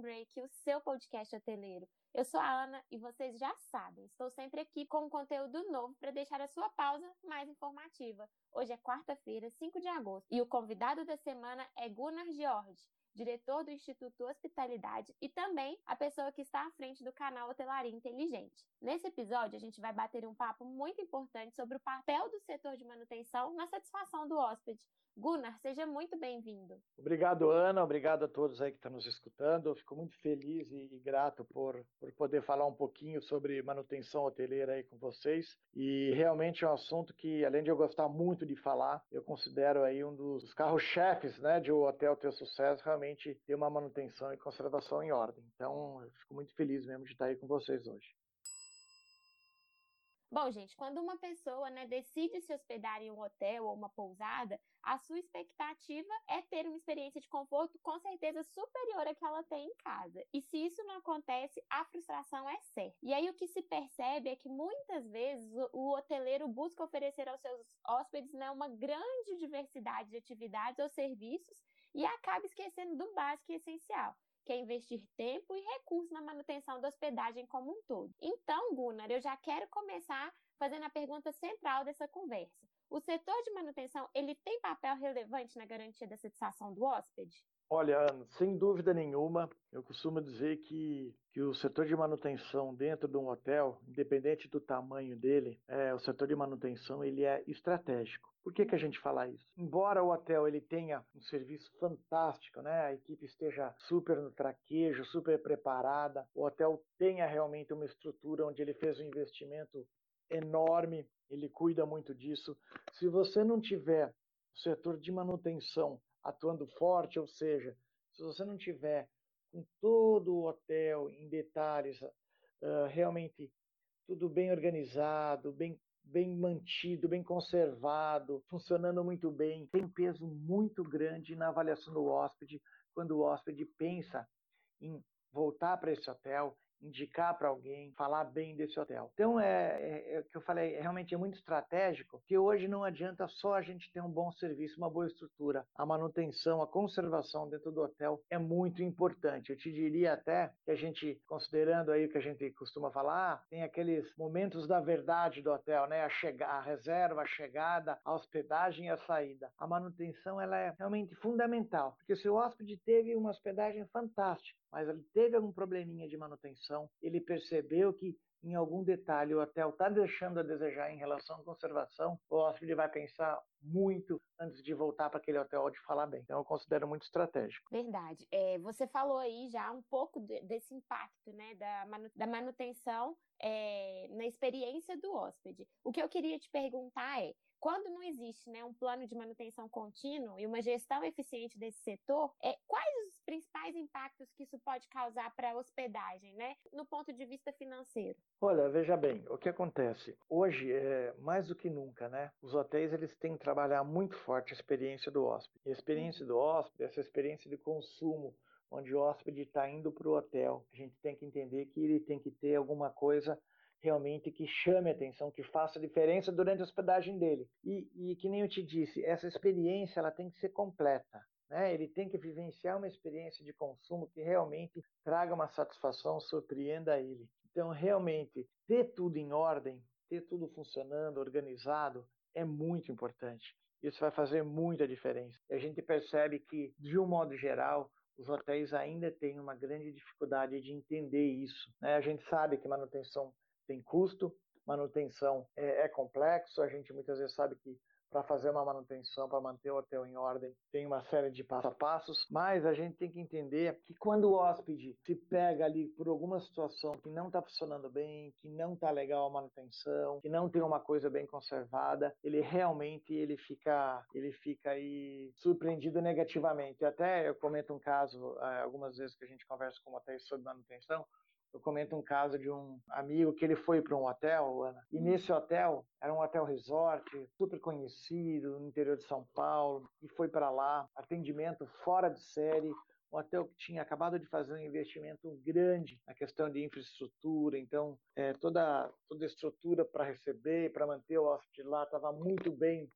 Break, o seu podcast hoteleiro. Eu sou a Ana e vocês já sabem, estou sempre aqui com um conteúdo novo para deixar a sua pausa mais informativa. Hoje é quarta-feira, 5 de agosto, e o convidado da semana é Gunnar George, diretor do Instituto Hospitalidade e também a pessoa que está à frente do canal Hotelaria Inteligente. Nesse episódio, a gente vai bater um papo muito importante sobre o papel do setor de manutenção na satisfação do hóspede. Gunnar, seja muito bem-vindo. Obrigado, Ana. Obrigado a todos aí que estão nos escutando. Eu fico muito feliz e, e, grato por, por poder falar um pouquinho sobre manutenção hoteleira aí com vocês. E realmente é um assunto que, além de eu gostar muito de falar, eu considero aí um dos carros-chefes né, de o hotel ter sucesso, realmente ter uma manutenção e conservação em ordem. Então, eu fico muito feliz mesmo de estar aí com vocês hoje. Bom, gente, quando uma pessoa né, decide se hospedar em um hotel ou uma pousada, a sua expectativa é ter uma experiência de conforto com certeza superior à que ela tem em casa. E se isso não acontece, a frustração é certa. E aí o que se percebe é que muitas vezes o hoteleiro busca oferecer aos seus hóspedes né, uma grande diversidade de atividades ou serviços e acaba esquecendo do básico e essencial que é investir tempo e recursos na manutenção da hospedagem como um todo. Então, Gunnar, eu já quero começar fazendo a pergunta central dessa conversa. O setor de manutenção, ele tem papel relevante na garantia da satisfação do hóspede? Olha, sem dúvida nenhuma, eu costumo dizer que, que o setor de manutenção dentro de um hotel, independente do tamanho dele, é, o setor de manutenção ele é estratégico. Por que, que a gente fala isso? Embora o hotel ele tenha um serviço fantástico, né? a equipe esteja super no traquejo, super preparada, o hotel tenha realmente uma estrutura onde ele fez um investimento enorme, ele cuida muito disso. Se você não tiver o setor de manutenção atuando forte, ou seja, se você não tiver com todo o hotel em detalhes, uh, realmente tudo bem organizado, bem, bem mantido, bem conservado, funcionando muito bem, tem um peso muito grande na avaliação do hóspede, quando o hóspede pensa em voltar para esse hotel, indicar para alguém, falar bem desse hotel. Então, é, é, é, o que eu falei, é, realmente é muito estratégico, que hoje não adianta só a gente ter um bom serviço, uma boa estrutura. A manutenção, a conservação dentro do hotel é muito importante. Eu te diria até que a gente, considerando aí o que a gente costuma falar, tem aqueles momentos da verdade do hotel, né? A, a reserva, a chegada, a hospedagem e a saída. A manutenção, ela é realmente fundamental, porque se o hóspede teve uma hospedagem fantástica, mas ele teve algum probleminha de manutenção, ele percebeu que em algum detalhe o hotel está deixando a desejar em relação à conservação, o hóspede vai pensar muito antes de voltar para aquele hotel de falar bem. Então eu considero muito estratégico. Verdade. É, você falou aí já um pouco de, desse impacto né, da, manu da manutenção é, na experiência do hóspede. O que eu queria te perguntar é quando não existe né, um plano de manutenção contínuo e uma gestão eficiente desse setor, é, quais principais impactos que isso pode causar para a hospedagem, né, no ponto de vista financeiro? Olha, veja bem, o que acontece? Hoje, é, mais do que nunca, né, os hotéis eles têm que trabalhar muito forte a experiência do hóspede. A experiência do hóspede, essa experiência de consumo, onde o hóspede está indo para o hotel, a gente tem que entender que ele tem que ter alguma coisa realmente que chame a atenção, que faça diferença durante a hospedagem dele. E, e que nem eu te disse, essa experiência ela tem que ser completa. Né? Ele tem que vivenciar uma experiência de consumo que realmente traga uma satisfação, surpreenda ele. Então, realmente, ter tudo em ordem, ter tudo funcionando, organizado, é muito importante. Isso vai fazer muita diferença. E a gente percebe que, de um modo geral, os hotéis ainda têm uma grande dificuldade de entender isso. Né? A gente sabe que manutenção tem custo, manutenção é, é complexo, a gente muitas vezes sabe que para fazer uma manutenção, para manter o hotel em ordem, tem uma série de passo a passos, mas a gente tem que entender que quando o hóspede se pega ali por alguma situação que não está funcionando bem, que não está legal a manutenção, que não tem uma coisa bem conservada, ele realmente ele fica ele fica aí surpreendido negativamente. Até eu comento um caso eh, algumas vezes que a gente conversa com hotéis sobre manutenção, eu comento um caso de um amigo que ele foi para um hotel, Ana, e nesse hotel, era um hotel resort, super conhecido no interior de São Paulo, e foi para lá, atendimento fora de série, um hotel que tinha acabado de fazer um investimento grande na questão de infraestrutura, então é, toda, toda a estrutura para receber, para manter o hóspede lá estava muito bem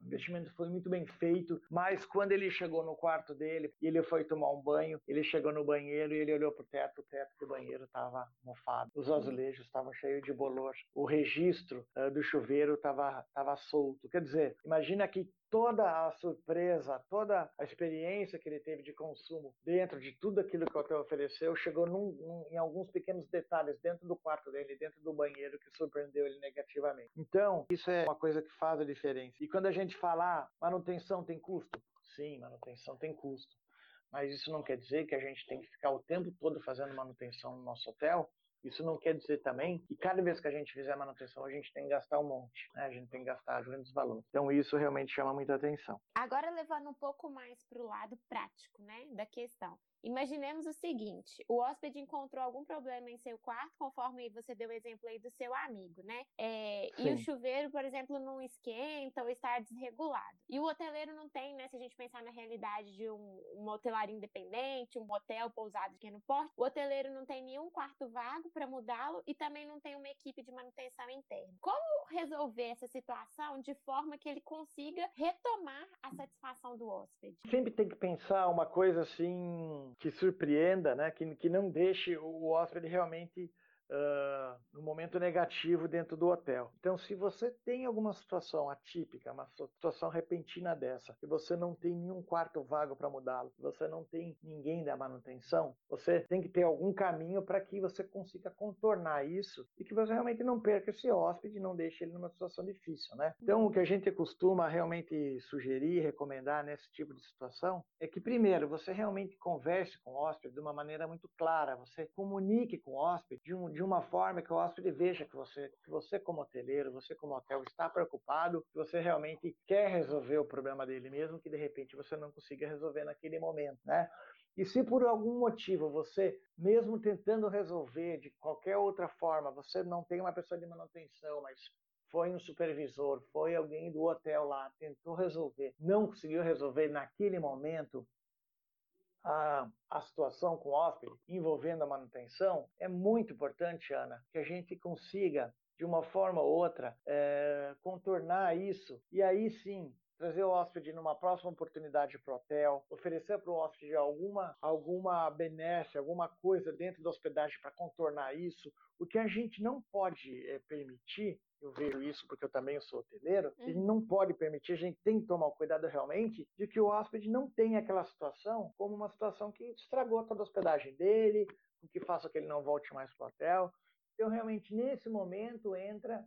O investimento foi muito bem feito, mas quando ele chegou no quarto dele e ele foi tomar um banho, ele chegou no banheiro e ele olhou para o teto, o teto do banheiro estava mofado, os azulejos estavam cheios de bolor, o registro uh, do chuveiro estava tava solto. Quer dizer, imagina que toda a surpresa, toda a experiência que ele teve de consumo dentro de tudo aquilo que o hotel ofereceu, chegou num, num, em alguns pequenos detalhes dentro do quarto dele, dentro do banheiro, que surpreendeu ele negativamente. Então, isso é uma coisa que faz a diferença. E quando a gente fala, ah, manutenção tem custo? Sim, manutenção tem custo. Mas isso não quer dizer que a gente tem que ficar o tempo todo fazendo manutenção no nosso hotel isso não quer dizer também que cada vez que a gente fizer manutenção, a gente tem que gastar um monte, né? A gente tem que gastar grandes valores. Então, isso realmente chama muita atenção. Agora, levando um pouco mais para o lado prático, né, da questão. Imaginemos o seguinte: o hóspede encontrou algum problema em seu quarto, conforme você deu o exemplo aí do seu amigo, né? É, e o chuveiro, por exemplo, não esquenta ou está desregulado. E o hoteleiro não tem, né? Se a gente pensar na realidade de um, uma hotelaria independente, um hotel pousado de pequeno porte, o hoteleiro não tem nenhum quarto vago para mudá-lo e também não tem uma equipe de manutenção interna. Como resolver essa situação de forma que ele consiga retomar a satisfação do hóspede? Sempre tem que pensar uma coisa assim que surpreenda, né? que, que não deixe o hóspede realmente no momento negativo dentro do hotel. Então, se você tem alguma situação atípica, uma situação repentina dessa, que você não tem nenhum quarto vago para mudá-lo, você não tem ninguém da manutenção, você tem que ter algum caminho para que você consiga contornar isso e que você realmente não perca esse hóspede, não deixe ele numa situação difícil, né? Então, o que a gente costuma realmente sugerir, recomendar nesse tipo de situação é que primeiro você realmente converse com o hóspede de uma maneira muito clara, você comunique com o hóspede de um de uma forma que o hóspede veja que você, que você como hoteleiro, você como hotel está preocupado, que você realmente quer resolver o problema dele, mesmo que de repente você não consiga resolver naquele momento, né? E se por algum motivo você, mesmo tentando resolver de qualquer outra forma, você não tem uma pessoa de manutenção, mas foi um supervisor, foi alguém do hotel lá, tentou resolver, não conseguiu resolver naquele momento, a, a situação com o hóspede envolvendo a manutenção, é muito importante, Ana, que a gente consiga, de uma forma ou outra, é, contornar isso e aí sim trazer o hóspede numa próxima oportunidade para o hotel, oferecer para o hóspede alguma, alguma benesse, alguma coisa dentro da hospedagem para contornar isso. O que a gente não pode é, permitir eu vejo isso porque eu também sou hoteleiro, uhum. ele não pode permitir, a gente tem que tomar cuidado realmente de que o hóspede não tenha aquela situação como uma situação que estragou toda a hospedagem dele, o que faça que ele não volte mais para o hotel. Então, realmente, nesse momento entra,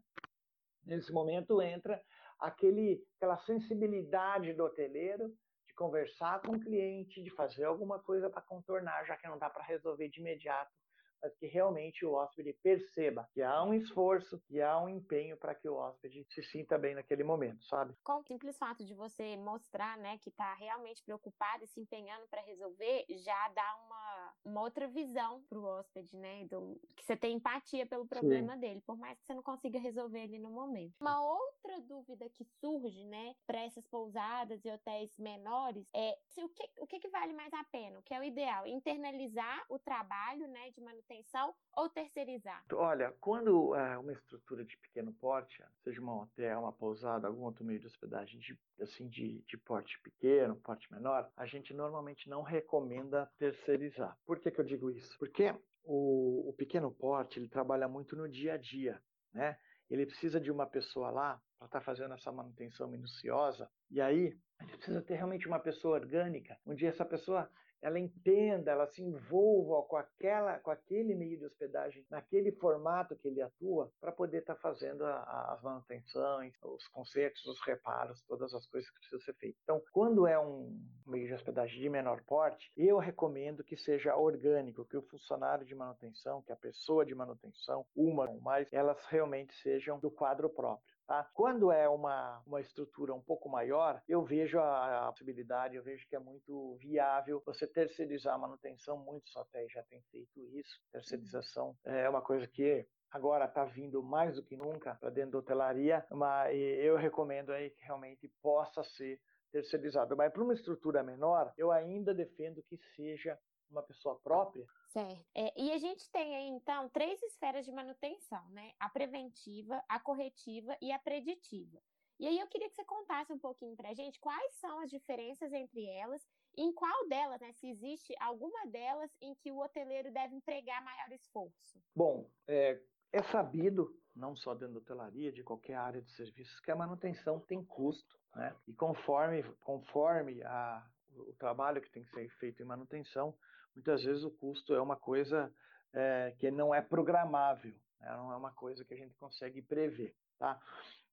nesse momento entra aquele, aquela sensibilidade do hoteleiro de conversar com o cliente, de fazer alguma coisa para contornar, já que não dá para resolver de imediato mas que realmente o hóspede perceba que há um esforço, que há um empenho para que o hóspede se sinta bem naquele momento, sabe? Com o simples fato de você mostrar, né, que está realmente preocupado e se empenhando para resolver, já dá uma, uma outra visão para o hóspede, né, do, que você tem empatia pelo problema Sim. dele, por mais que você não consiga resolver ele no momento. Uma outra dúvida que surge, né, para essas pousadas e hotéis menores é se, o, que, o que, que vale mais a pena, o que é o ideal, internalizar o trabalho, né, de manutenção manutenção ou terceirizar? Olha, quando é uma estrutura de pequeno porte, seja um hotel, uma pousada, algum outro meio de hospedagem de, assim, de, de porte pequeno, porte menor, a gente normalmente não recomenda terceirizar. Por que, que eu digo isso? Porque o, o pequeno porte ele trabalha muito no dia a dia, né? Ele precisa de uma pessoa lá para estar tá fazendo essa manutenção minuciosa. E aí, a gente precisa ter realmente uma pessoa orgânica, onde essa pessoa ela entenda, ela se envolva com aquela, com aquele meio de hospedagem, naquele formato que ele atua, para poder estar tá fazendo as manutenções, os concertos, os reparos, todas as coisas que precisam ser feitas. Então, quando é um meio de hospedagem de menor porte, eu recomendo que seja orgânico, que o funcionário de manutenção, que a pessoa de manutenção, uma ou mais, elas realmente sejam do quadro próprio. Tá? Quando é uma, uma estrutura um pouco maior, eu vejo a, a, possibilidade, eu vejo que é muito viável você terceirizar a manutenção. Muitos hotéis já têm feito isso. Terceirização é uma coisa que agora está vindo mais do que nunca para dentro da hotelaria, mas eu recomendo aí que realmente possa ser terceirizado. Mas para uma estrutura menor, eu ainda defendo que seja uma pessoa própria. Certo. É, e a gente tem aí, então, três esferas de manutenção, né? A preventiva, a corretiva e a preditiva. E aí eu queria que você contasse um pouquinho para a gente quais são as diferenças entre elas e em qual delas, né, se existe alguma delas em que o hoteleiro deve empregar maior esforço. Bom, é, é sabido, não só dentro da hotelaria, de qualquer área de serviços, que a manutenção tem custo. Né? E conforme, conforme a, o trabalho que tem que ser feito em manutenção, muitas vezes o custo é uma coisa é, que não é programável, né? não é uma coisa que a gente consegue prever. Tá?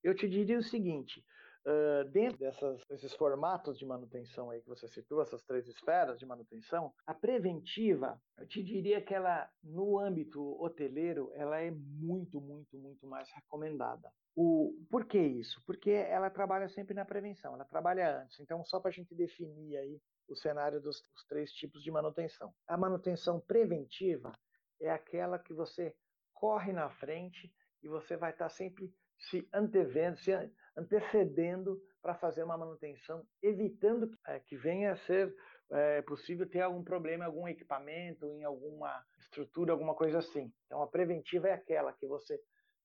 Eu te diria o seguinte: uh, dentro dessas, desses formatos de manutenção aí que você citou, essas três esferas de manutenção, a preventiva, eu te diria que ela, no âmbito hoteleiro, ela é muito, muito, muito mais recomendada. O, por que isso? Porque ela trabalha sempre na prevenção, ela trabalha antes. Então, só para a gente definir aí o cenário dos, dos três tipos de manutenção. A manutenção preventiva é aquela que você corre na frente e você vai estar sempre se antevendo, se antecedendo para fazer uma manutenção, evitando é, que venha a ser é, possível ter algum problema em algum equipamento, em alguma estrutura, alguma coisa assim. Então, a preventiva é aquela que você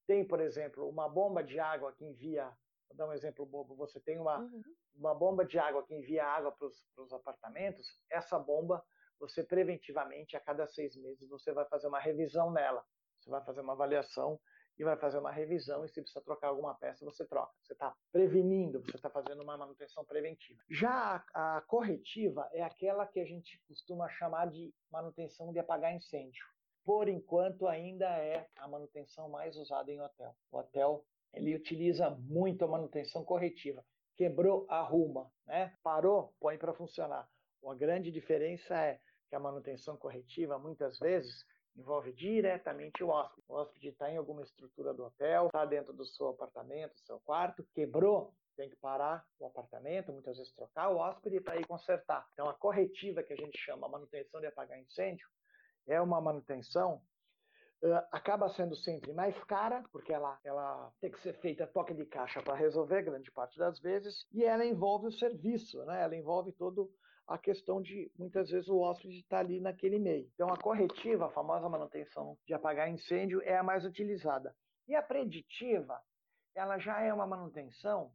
tem, por exemplo, uma bomba de água que envia, vou dar um exemplo bobo, você tem uma, uhum. uma bomba de água que envia água para os apartamentos, essa bomba, você preventivamente, a cada seis meses, você vai fazer uma revisão nela. Você vai fazer uma avaliação e vai fazer uma revisão e se precisa trocar alguma peça, você troca. Você está prevenindo, você está fazendo uma manutenção preventiva. Já a, a, corretiva é aquela que a gente costuma chamar de manutenção de apagar incêndio. Por enquanto, ainda é a manutenção mais usada em hotel. O hotel ele utiliza muito a manutenção corretiva. Quebrou, arruma, né? Parou, põe para funcionar. A grande diferença é que a manutenção corretiva, muitas vezes, envolve diretamente o hóspede. O hóspede está em alguma estrutura do hotel, está dentro do seu apartamento, seu quarto, quebrou, tem que parar o apartamento, muitas vezes trocar o hóspede para ir consertar. Então, a corretiva que a gente chama manutenção de apagar incêndio é uma manutenção acaba sendo sempre mais cara, porque ela, ela tem que ser feita toque de caixa para resolver grande parte das vezes, e ela envolve o serviço, né? ela envolve todo a questão de muitas vezes o hóspede estar tá ali naquele meio. Então a corretiva, a famosa manutenção de apagar incêndio, é a mais utilizada. E a preditiva, ela já é uma manutenção,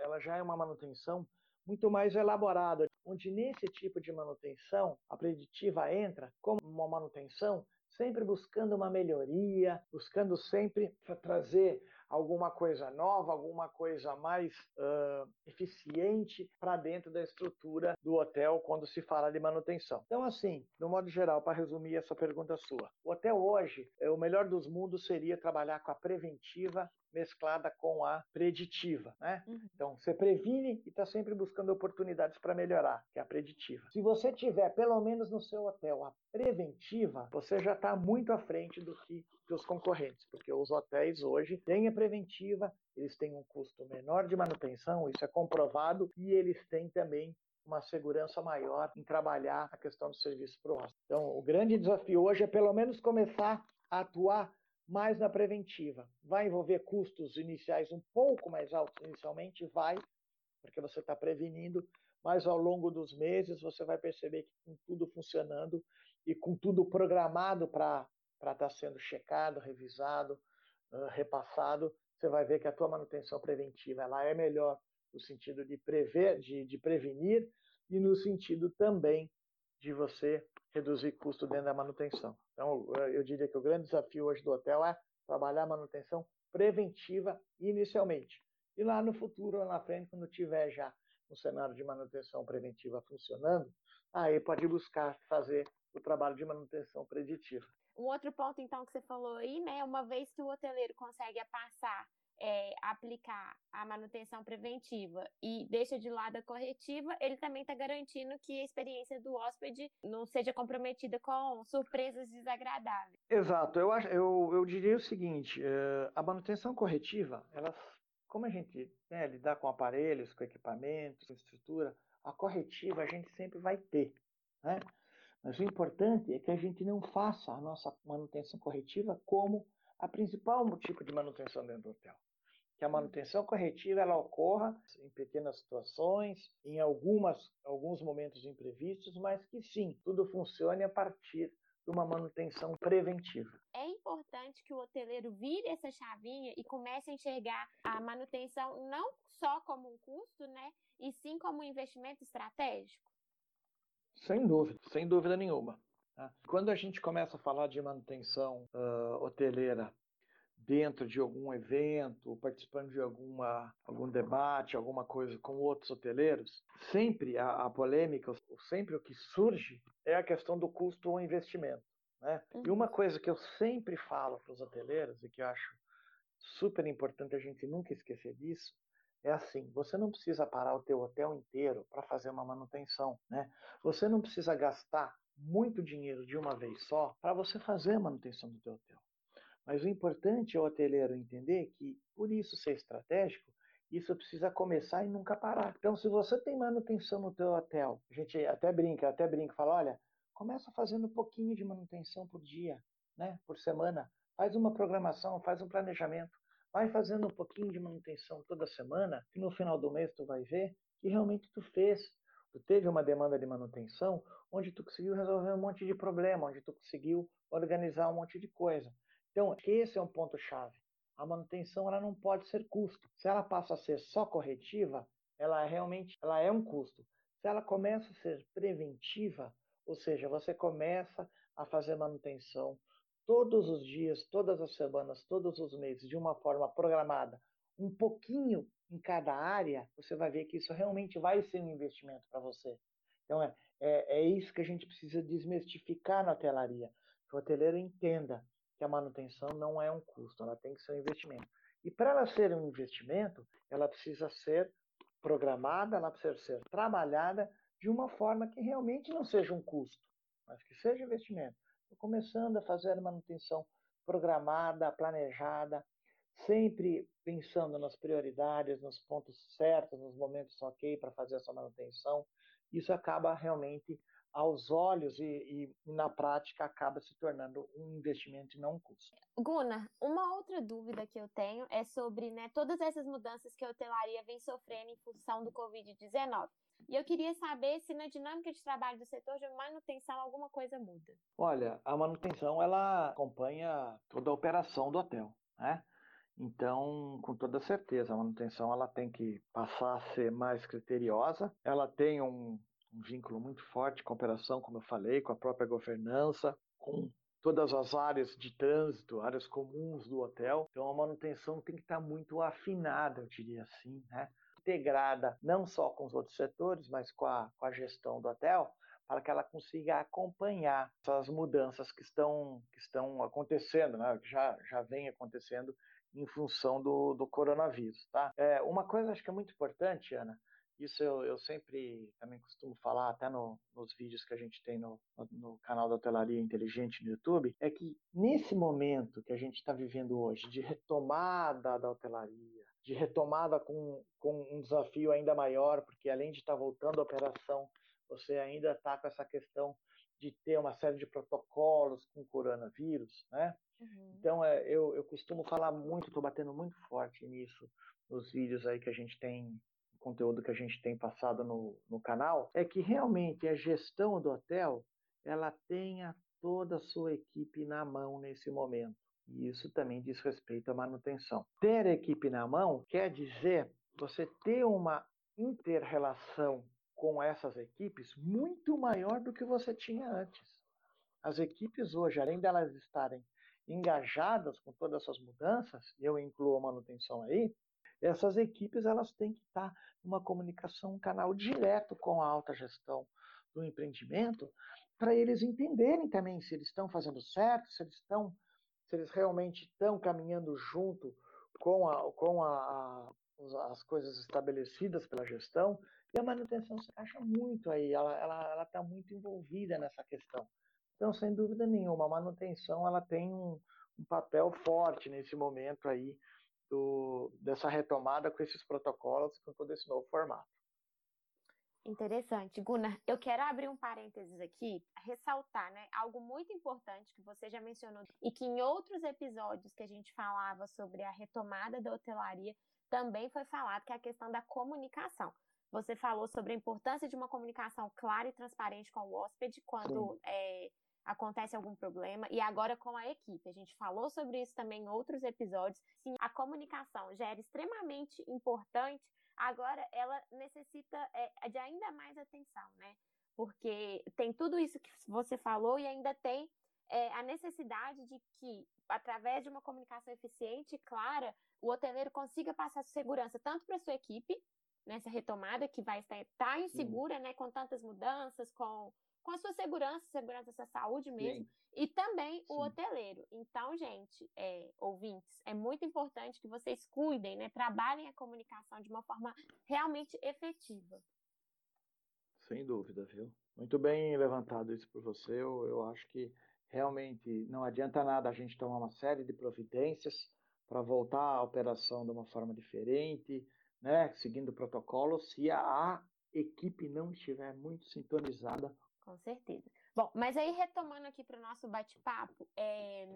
ela já é uma manutenção muito mais elaborada, onde nesse tipo de manutenção a preditiva entra como uma manutenção sempre buscando uma melhoria, buscando sempre trazer alguma coisa nova, alguma coisa mais uh, eficiente para dentro da estrutura do hotel quando se fala de manutenção. Então, assim, no modo geral, para resumir essa pergunta sua, o hotel hoje, é, o melhor dos mundos seria trabalhar com a preventiva mesclada com a preditiva, né? Uhum. Então, você previne e está sempre buscando oportunidades para melhorar, que é a preditiva. Se você tiver, pelo menos no seu hotel, a preventiva, você já está muito à frente do que dos concorrentes, porque os hotéis hoje têm a preventiva, eles têm um custo menor de manutenção, isso é comprovado, e eles têm também uma segurança maior em trabalhar a questão do serviço para o hóspede. Então, o grande desafio hoje é pelo menos começar a atuar mais na preventiva. Vai envolver custos iniciais um pouco mais altos inicialmente? Vai, porque você está prevenindo, mas ao longo dos meses você vai perceber que com tudo funcionando e com tudo programado para estar tá sendo checado, revisado, repassado, você vai ver que a tua manutenção preventiva ela é melhor no sentido de prever, de, de prevenir e no sentido também de você reduzir custo dentro da manutenção. Então, eu diria que o grande desafio hoje do hotel é trabalhar a manutenção preventiva inicialmente. E lá no futuro, lá na frente, quando tiver já um cenário de manutenção preventiva funcionando, aí pode buscar fazer o trabalho de manutenção preditiva. Um outro ponto, então, que você falou aí, né? Uma vez que o hoteleiro consegue passar é, aplicar a manutenção preventiva e deixa de lado a corretiva, ele também está garantindo que a experiência do hóspede não seja comprometida com surpresas desagradáveis. Exato. Eu, acho, eu, eu diria o seguinte: uh, a manutenção corretiva, ela, como a gente né, lidar com aparelhos, com equipamentos, com estrutura, a corretiva a gente sempre vai ter. Né? Mas o importante é que a gente não faça a nossa manutenção corretiva como a principal tipo de manutenção dentro do hotel que a manutenção corretiva ela ocorra em pequenas situações, em algumas, alguns momentos imprevistos, mas que sim, tudo funcione a partir uma manutenção preventiva. É importante que o hoteleiro vire essa chavinha e comece a enxergar a manutenção não só como um custo, né, e sim como um investimento estratégico. Sem dúvida, sem dúvida nenhuma. Tá? Quando a gente começa a falar de manutenção uh, hoteleira dentro de algum evento, participando de alguma, algum debate, alguma coisa com outros hoteleiros, sempre a, a polêmica, sempre o que surge é a questão do custo ou investimento. Né? E uhum. uma coisa que eu sempre falo para os hoteleiros e que eu acho super importante a gente nunca esquecer disso, é assim, você não precisa parar o teu hotel inteiro para fazer uma manutenção, né? Você não precisa gastar muito dinheiro de uma vez só para você fazer a manutenção do teu hotel. Mas o importante é o hoteleiro entender que, por isso ser estratégico, isso precisa começar e nunca parar. Então, se você tem manutenção no teu hotel, a gente até brinca, até brinca, fala, olha, começa fazendo um pouquinho de manutenção por dia, né, por semana. Faz uma programação, faz um planejamento. Vai fazendo um pouquinho de manutenção toda semana, que no final do mês tu vai ver que realmente tu fez. Tu teve uma demanda de manutenção onde tu conseguiu resolver um monte de problema, onde tu conseguiu organizar um monte de coisa. Então, esse é um ponto chave. A manutenção ela não pode ser custo. Se ela passa a ser só corretiva, ela é realmente ela é um custo. Se ela começa a ser preventiva, ou seja, você começa a fazer manutenção todos os dias, todas as semanas, todos os meses, de uma forma programada, um pouquinho em cada área, você vai ver que isso realmente vai ser um investimento para você. Então, é, é, é, isso que a gente precisa desmistificar na hotelaria. Que o hoteleiro entenda que a manutenção não é um custo, ela tem que ser um investimento. E para ela ser um investimento, ela precisa ser programada, ela precisa ser trabalhada de uma forma que realmente não seja um custo, mas que seja investimento. Começando a fazer a manutenção programada, planejada, sempre pensando nas prioridades, nos pontos certos, nos momentos ok para fazer essa manutenção. Isso acaba realmente aos olhos e, e, na prática acaba se tornando um investimento e não um custo. Guna, uma outra dúvida que eu tenho é sobre né, todas essas mudanças que a hotelaria vem sofrendo em função do Covid-19. E eu queria saber se na dinâmica de trabalho do setor de manutenção alguma coisa muda. Olha, a manutenção ela acompanha toda a operação do hotel, né? Então, com toda certeza, a manutenção ela tem que passar a ser mais criteriosa. Ela tem um, um vínculo muito forte com a operação, como eu falei, com a própria governança, com todas as áreas de trânsito, áreas comuns do hotel. Então, a manutenção tem que estar muito afinada, eu diria assim, né? integrada não só com os outros setores, mas com a, com a gestão do hotel, para que ela consiga acompanhar essas mudanças que estão, que estão acontecendo, né? que já, já vem acontecendo em função do, do coronavírus. Tá? É, uma coisa acho que é muito importante, Ana, isso eu, eu sempre também costumo falar, até no, nos vídeos que a gente tem no, no, canal da Hotelaria Inteligente no YouTube, é que nesse momento que a gente está vivendo hoje, de retomada da hotelaria, de retomada com, com um desafio ainda maior, porque além de estar tá voltando à operação, você ainda está com essa questão de ter uma série de protocolos com coronavírus, né? Uhum. Então, é, eu, eu costumo falar muito, estou batendo muito forte nisso nos vídeos aí que a gente tem, conteúdo que a gente tem passado no, no canal, é que realmente a gestão do hotel, ela tenha toda a sua equipe na mão nesse momento. E isso também diz respeito à manutenção. Ter a equipe na mão quer dizer você ter uma inter-relação com essas equipes muito maior do que você tinha antes. As equipes hoje, além delas estarem engajadas com todas essas mudanças, eu incluo a manutenção aí, essas equipes elas têm que estar numa comunicação, um canal direto com a alta gestão do empreendimento, para eles entenderem também se eles estão fazendo certo, se eles estão se eles realmente estão caminhando junto com, a, com a, as coisas estabelecidas pela gestão, e a manutenção se encaixa muito aí, ela está muito envolvida nessa questão. Então, sem dúvida nenhuma, a manutenção ela tem um, um papel forte nesse momento aí do, dessa retomada com esses protocolos, com todo esse novo formato. Interessante. Gunnar, eu quero abrir um parênteses aqui, ressaltar, né, algo muito importante que você já mencionou e que em outros episódios que a gente falava sobre a retomada da hotelaria também foi falado, que é a questão da comunicação. Você falou sobre a importância de uma comunicação clara e transparente com o hóspede quando é, acontece algum problema e agora com a equipe. A gente falou sobre isso também em outros episódios. Sim, a comunicação já era extremamente importante, agora ela necessita é, de ainda mais atenção, né? Porque tem tudo isso que você falou e ainda tem é, a necessidade de que, através de uma comunicação eficiente e clara, o hoteleiro consiga passar segurança tanto para sua equipe, nessa retomada que vai estar, estar insegura, Sim. né, com tantas mudanças, com com a sua segurança, segurança da sua saúde mesmo, Sim. e também o Sim. hoteleiro. Então, gente, é, ouvintes, é muito importante que vocês cuidem, né? Trabalhem a comunicação de uma forma realmente efetiva. Sem dúvida, viu? Muito bem levantado isso por você. Eu, eu acho que realmente não adianta nada a gente tomar uma série de providências para voltar à operação de uma forma diferente, né? Seguindo protocolos, se a equipe não estiver muito sintonizada com certeza. Bom, mas aí retomando aqui para o nosso bate-papo, é,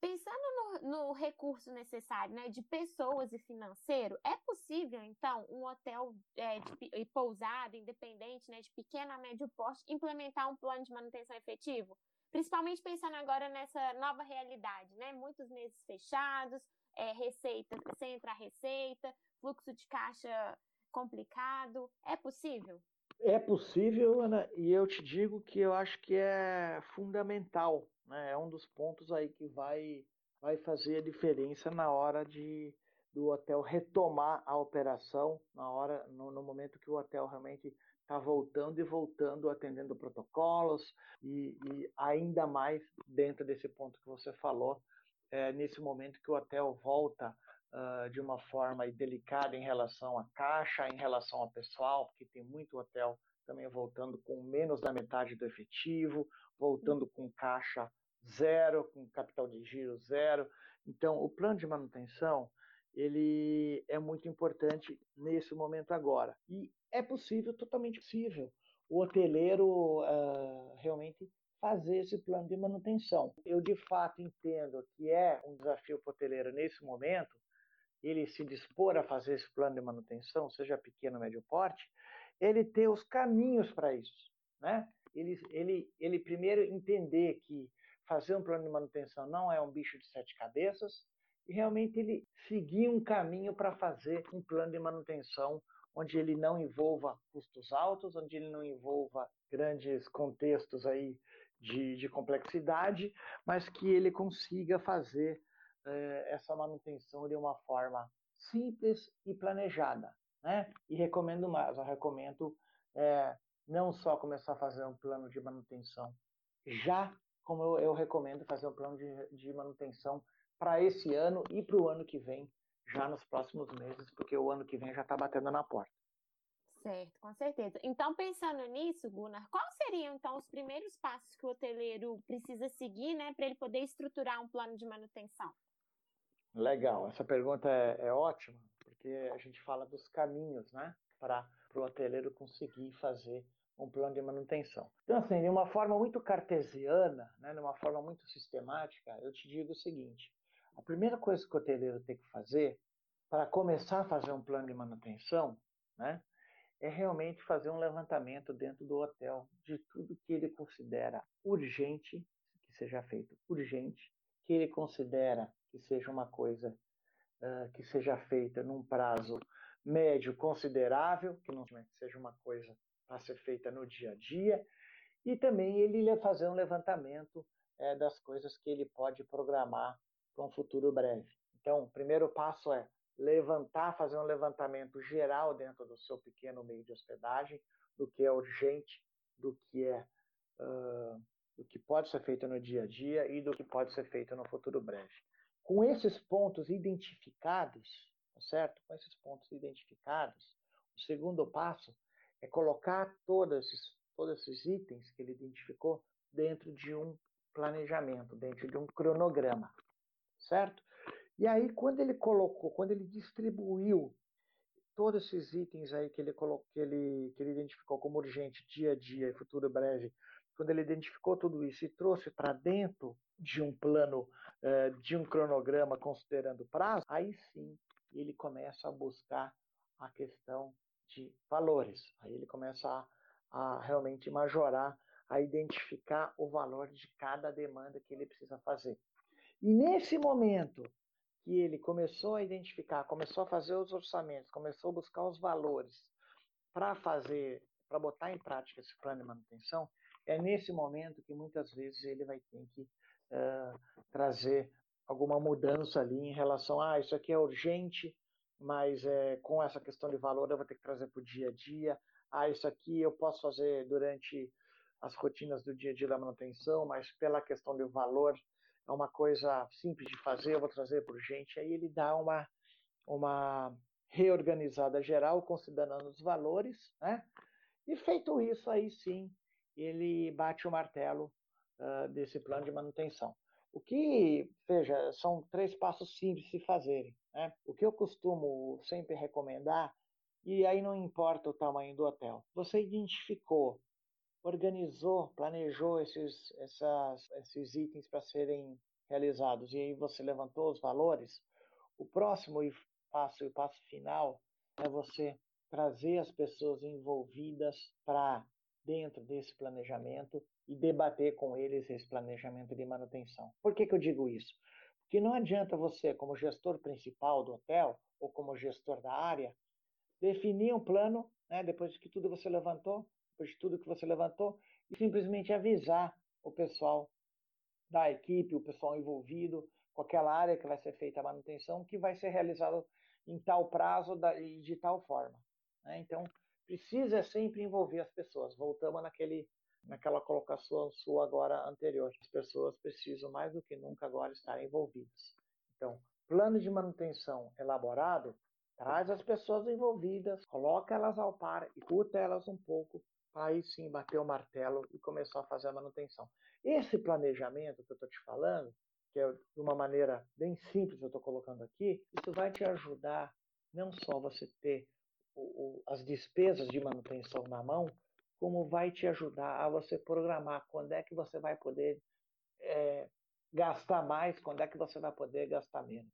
pensando no, no, recurso necessário, né, de pessoas e financeiro, é possível, então, um hotel é, de, e pousada independente, né, de pequeno a médio porte, implementar um plano de manutenção efetivo? Principalmente pensando agora nessa nova realidade, né? Muitos meses fechados, é, receita, sem entrar receita, fluxo de caixa complicado. É possível? É possível, Ana, e eu te digo que eu acho que é fundamental, né? É um dos pontos aí que vai, vai fazer a diferença na hora de do hotel retomar a operação, na hora, no, no momento que o hotel realmente está voltando e voltando, atendendo protocolos e, e, ainda mais dentro desse ponto que você falou, é, nesse momento que o hotel volta uh, de uma forma delicada em relação à caixa, em relação ao pessoal, porque tem muito hotel também voltando com menos da metade do efetivo, voltando com caixa zero, com capital de giro zero. Então, o plano de manutenção ele é muito importante nesse momento agora. E é possível, totalmente possível, o hoteleiro uh, realmente fazer esse plano de manutenção. Eu de fato entendo que é um desafio para hoteleiro nesse momento, ele se dispor a fazer esse plano de manutenção, seja pequeno médio porte, ele ter os caminhos para isso. Né? Ele, ele, ele primeiro entender que fazer um plano de manutenção não é um bicho de sete cabeças, e realmente ele seguir um caminho para fazer um plano de manutenção onde ele não envolva custos altos, onde ele não envolva grandes contextos aí de, de complexidade, mas que ele consiga fazer é, essa manutenção de uma forma simples e planejada. Né? E recomendo mais, eu recomendo é, não só começar a fazer um plano de manutenção já, como eu, eu recomendo fazer um plano de, de manutenção para esse ano e para o ano que vem, já nos próximos meses, porque o ano que vem já está batendo na porta. Certo, com certeza. Então, pensando nisso, Gunnar, quais seriam então os primeiros passos que o hoteleiro precisa seguir, né, para ele poder estruturar um plano de manutenção? Legal, essa pergunta é, é ótima, porque a gente fala dos caminhos, né, para o hoteleiro conseguir fazer um plano de manutenção. Então, assim, de uma forma muito cartesiana, né, de uma forma muito sistemática, eu te digo o seguinte: a primeira coisa que o hoteleiro tem que fazer para começar a fazer um plano de manutenção, né, é realmente fazer um levantamento dentro do hotel de tudo que ele considera urgente, que seja feito urgente, que ele considera que seja uma coisa uh, que seja feita num prazo médio considerável, que não seja uma coisa para ser feita no dia a dia, e também ele fazer um levantamento é, das coisas que ele pode programar para um futuro breve. Então, o primeiro passo é levantar, fazer um levantamento geral dentro do seu pequeno meio de hospedagem, do que é urgente, do que é uh, do que pode ser feito no dia a dia e do que pode ser feito no futuro breve. Com esses pontos identificados, tá certo? Com esses pontos identificados, o segundo passo é colocar todos esses, todos esses itens que ele identificou dentro de um planejamento, dentro de um cronograma, certo? E aí, quando ele colocou, quando ele distribuiu todos esses itens aí que ele, colocou, que ele, que ele identificou como urgente, dia a dia e futuro breve, quando ele identificou tudo isso e trouxe para dentro de um plano, eh, de um cronograma considerando prazo, aí sim ele começa a buscar a questão de valores. Aí ele começa a, a realmente majorar a identificar o valor de cada demanda que ele precisa fazer. E nesse momento que ele começou a identificar, começou a fazer os orçamentos, começou a buscar os valores para fazer, para botar em prática esse plano de manutenção, é nesse momento que muitas vezes ele vai ter que uh, trazer alguma mudança ali em relação a ah, isso aqui é urgente, mas é, com essa questão de valor eu vou ter que trazer para o dia a dia. Ah, isso aqui eu posso fazer durante as rotinas do dia a dia da manutenção, mas pela questão do valor é uma coisa simples de fazer, eu vou trazer para urgente. Aí ele dá uma, uma reorganizada geral, considerando os valores, né? E feito isso, aí sim, ele bate o martelo uh, desse plano de manutenção. O que, veja, são três passos simples de fazerem. Né? O que eu costumo sempre recomendar, e aí não importa o tamanho do hotel, você identificou, organizou, planejou esses, essas, esses itens para serem realizados, e aí você levantou os valores, o próximo passo e passo final é você trazer as pessoas envolvidas para dentro desse planejamento e debater com eles esse planejamento de manutenção. Por que, que eu digo isso? Porque não adianta você, como gestor principal do hotel ou como gestor da área, definir um plano, né, depois que tudo você levantou, de tudo que você levantou, e simplesmente avisar o pessoal da equipe, o pessoal envolvido com aquela área que vai ser feita a manutenção, que vai ser realizado em tal prazo e de tal forma. Né? Então, precisa sempre envolver as pessoas. Voltamos naquele, naquela colocação sua agora anterior. As pessoas precisam mais do que nunca agora estar envolvidas. Então, plano de manutenção elaborado traz as pessoas envolvidas, coloca elas ao par, escuta elas um pouco, aí sim bater o martelo e começar a fazer a manutenção. Esse planejamento que eu estou te falando, que é de uma maneira bem simples eu estou colocando aqui, isso vai te ajudar não só você ter o, as despesas de manutenção na mão, como vai te ajudar a você programar quando é que você vai poder é, gastar mais, quando é que você vai poder gastar menos.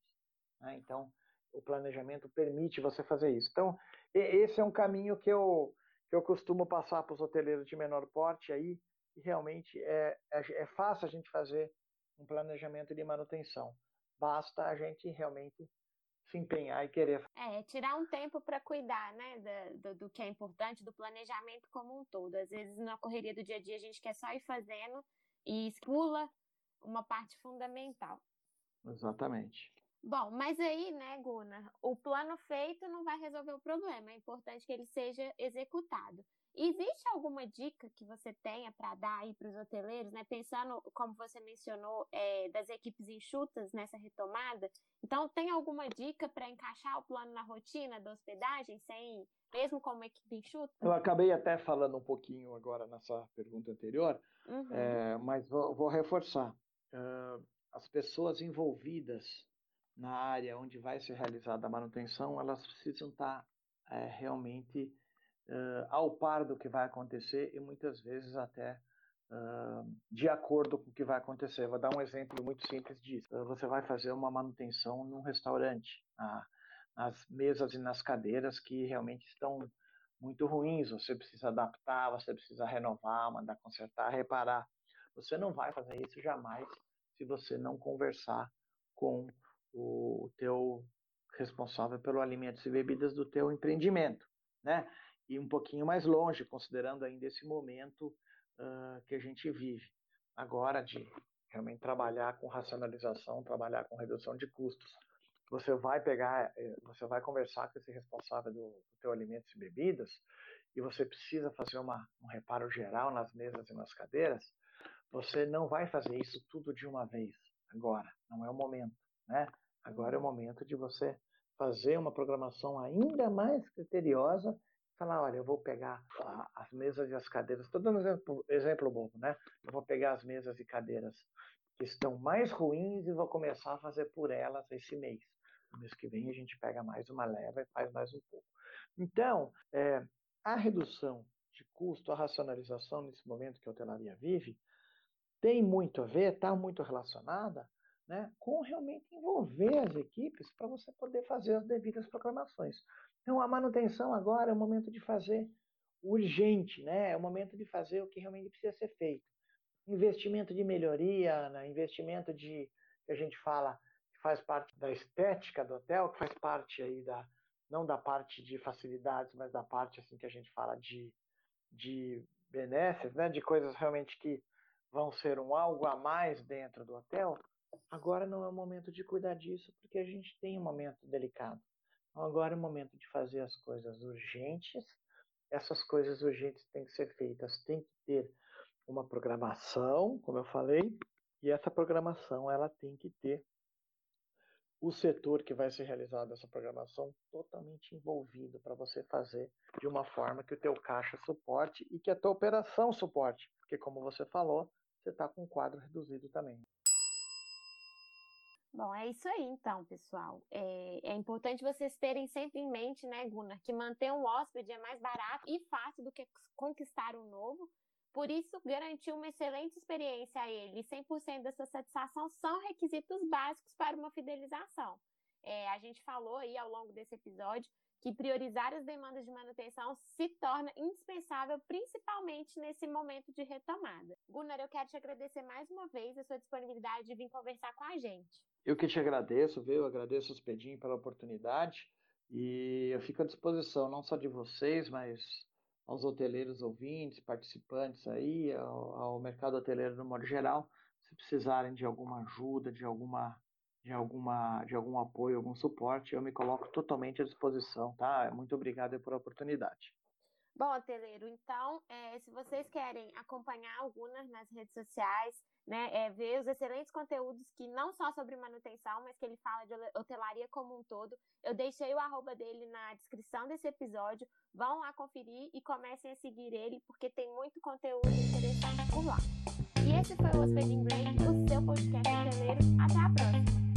Né? Então, o planejamento permite você fazer isso. Então, esse é um caminho que eu, que eu costumo passar para os hoteleiros de menor porte aí, e realmente é, é, é fácil a gente fazer um planejamento de manutenção. Basta a gente realmente se empenhar e querer. É, tirar um tempo para cuidar, né, do, do, que é importante, do planejamento como um todo. Às vezes, na correria do dia a dia, a gente quer só ir fazendo e pula uma parte fundamental. Exatamente. Bom, mas aí, né, Guna, o plano feito não vai resolver o problema. É importante que ele seja executado. Existe alguma dica que você tenha para dar aí para os hoteleiros, né? Pensando, como você mencionou, é, das equipes enxutas nessa retomada. Então, tem alguma dica para encaixar o plano na rotina da hospedagem, sem, mesmo com uma equipe enxuta? Eu acabei até falando um pouquinho agora nessa pergunta anterior, uhum. é, mas vou, vou reforçar. Uh, as pessoas envolvidas na área onde vai ser realizada a manutenção, elas precisam estar é, realmente uh, ao par do que vai acontecer e muitas vezes até uh, de acordo com o que vai acontecer. Vou dar um exemplo muito simples disso. Você vai fazer uma manutenção num restaurante, ah, nas mesas e nas cadeiras que realmente estão muito ruins. Você precisa adaptar, você precisa renovar, mandar consertar, reparar. Você não vai fazer isso jamais se você não conversar com o teu responsável pelo alimentos e bebidas do teu empreendimento, né? e um pouquinho mais longe, considerando ainda esse momento uh, que a gente vive agora de realmente trabalhar com racionalização, trabalhar com redução de custos. Você vai pegar, eh, você vai conversar com esse responsável do, do teu alimentos e bebidas e você precisa fazer uma, um reparo geral nas mesas e nas cadeiras. Você não vai fazer isso tudo de uma vez agora, não é o momento, né? Agora é o momento de você fazer uma programação ainda mais criteriosa falar, olha, eu vou pegar as mesas e as cadeiras, estou dando um exemplo, exemplo bobo, né? Eu vou pegar as mesas e cadeiras que estão mais ruins e vou começar a fazer por elas esse mês. No mês que vem a gente pega mais uma leva e faz mais um pouco. Então, é, a redução de custo, a racionalização nesse momento que a hotelaria vive, tem muito a ver, está muito relacionada né, com realmente envolver as equipes para você poder fazer as devidas programações. Então, a manutenção agora é o momento de fazer urgente, né? É o momento de fazer o que realmente precisa ser feito. Investimento de melhoria, né? investimento de que a gente fala que faz parte da estética do hotel, que faz parte aí da não da parte de facilidades, mas da parte assim que a gente fala de de benesses, né? De coisas realmente que vão ser um algo a mais dentro do hotel. Agora não é o momento de cuidar disso, porque a gente tem um momento delicado. Então, agora é o momento de fazer as coisas urgentes. Essas coisas urgentes têm que ser feitas, tem que ter uma programação, como eu falei, e essa programação ela tem que ter o setor que vai ser realizado essa programação totalmente envolvido para você fazer de uma forma que o teu caixa suporte e que a tua operação suporte, porque como você falou, você está com um quadro reduzido também. Bom, é isso aí então, pessoal. É, é, importante vocês terem sempre em mente, né, Gunnar, que manter um hóspede é mais barato e fácil do que conquistar um novo. Por isso, garantir uma excelente experiência a ele e 100% da sua satisfação são requisitos básicos para uma fidelização. É, a gente falou aí ao longo desse episódio que priorizar as demandas de manutenção se torna indispensável, principalmente nesse momento de retomada. Gunnar, eu quero te agradecer mais uma vez a sua disponibilidade de vir conversar com a gente. Eu que te agradeço, viu? Eu agradeço os Pedinho pela oportunidade e eu fico à disposição não só de vocês, mas aos hoteleiros ouvintes, participantes aí, ao, ao mercado hoteleiro no modo geral, se precisarem de alguma ajuda, de alguma de alguma de algum apoio, algum suporte, eu me coloco totalmente à disposição, tá? Muito obrigado por a oportunidade. Bom, hoteleiro, então, é, se vocês querem acompanhar algumas nas redes sociais, né, é, ver os excelentes conteúdos que não só sobre manutenção, mas que ele fala de hotelaria como um todo, eu deixei o arroba dele na descrição desse episódio. Vão lá conferir e comecem a seguir ele, porque tem muito conteúdo interessante por lá. E esse foi o Hospeding Break, o seu podcast hoteleiro. Até a próxima!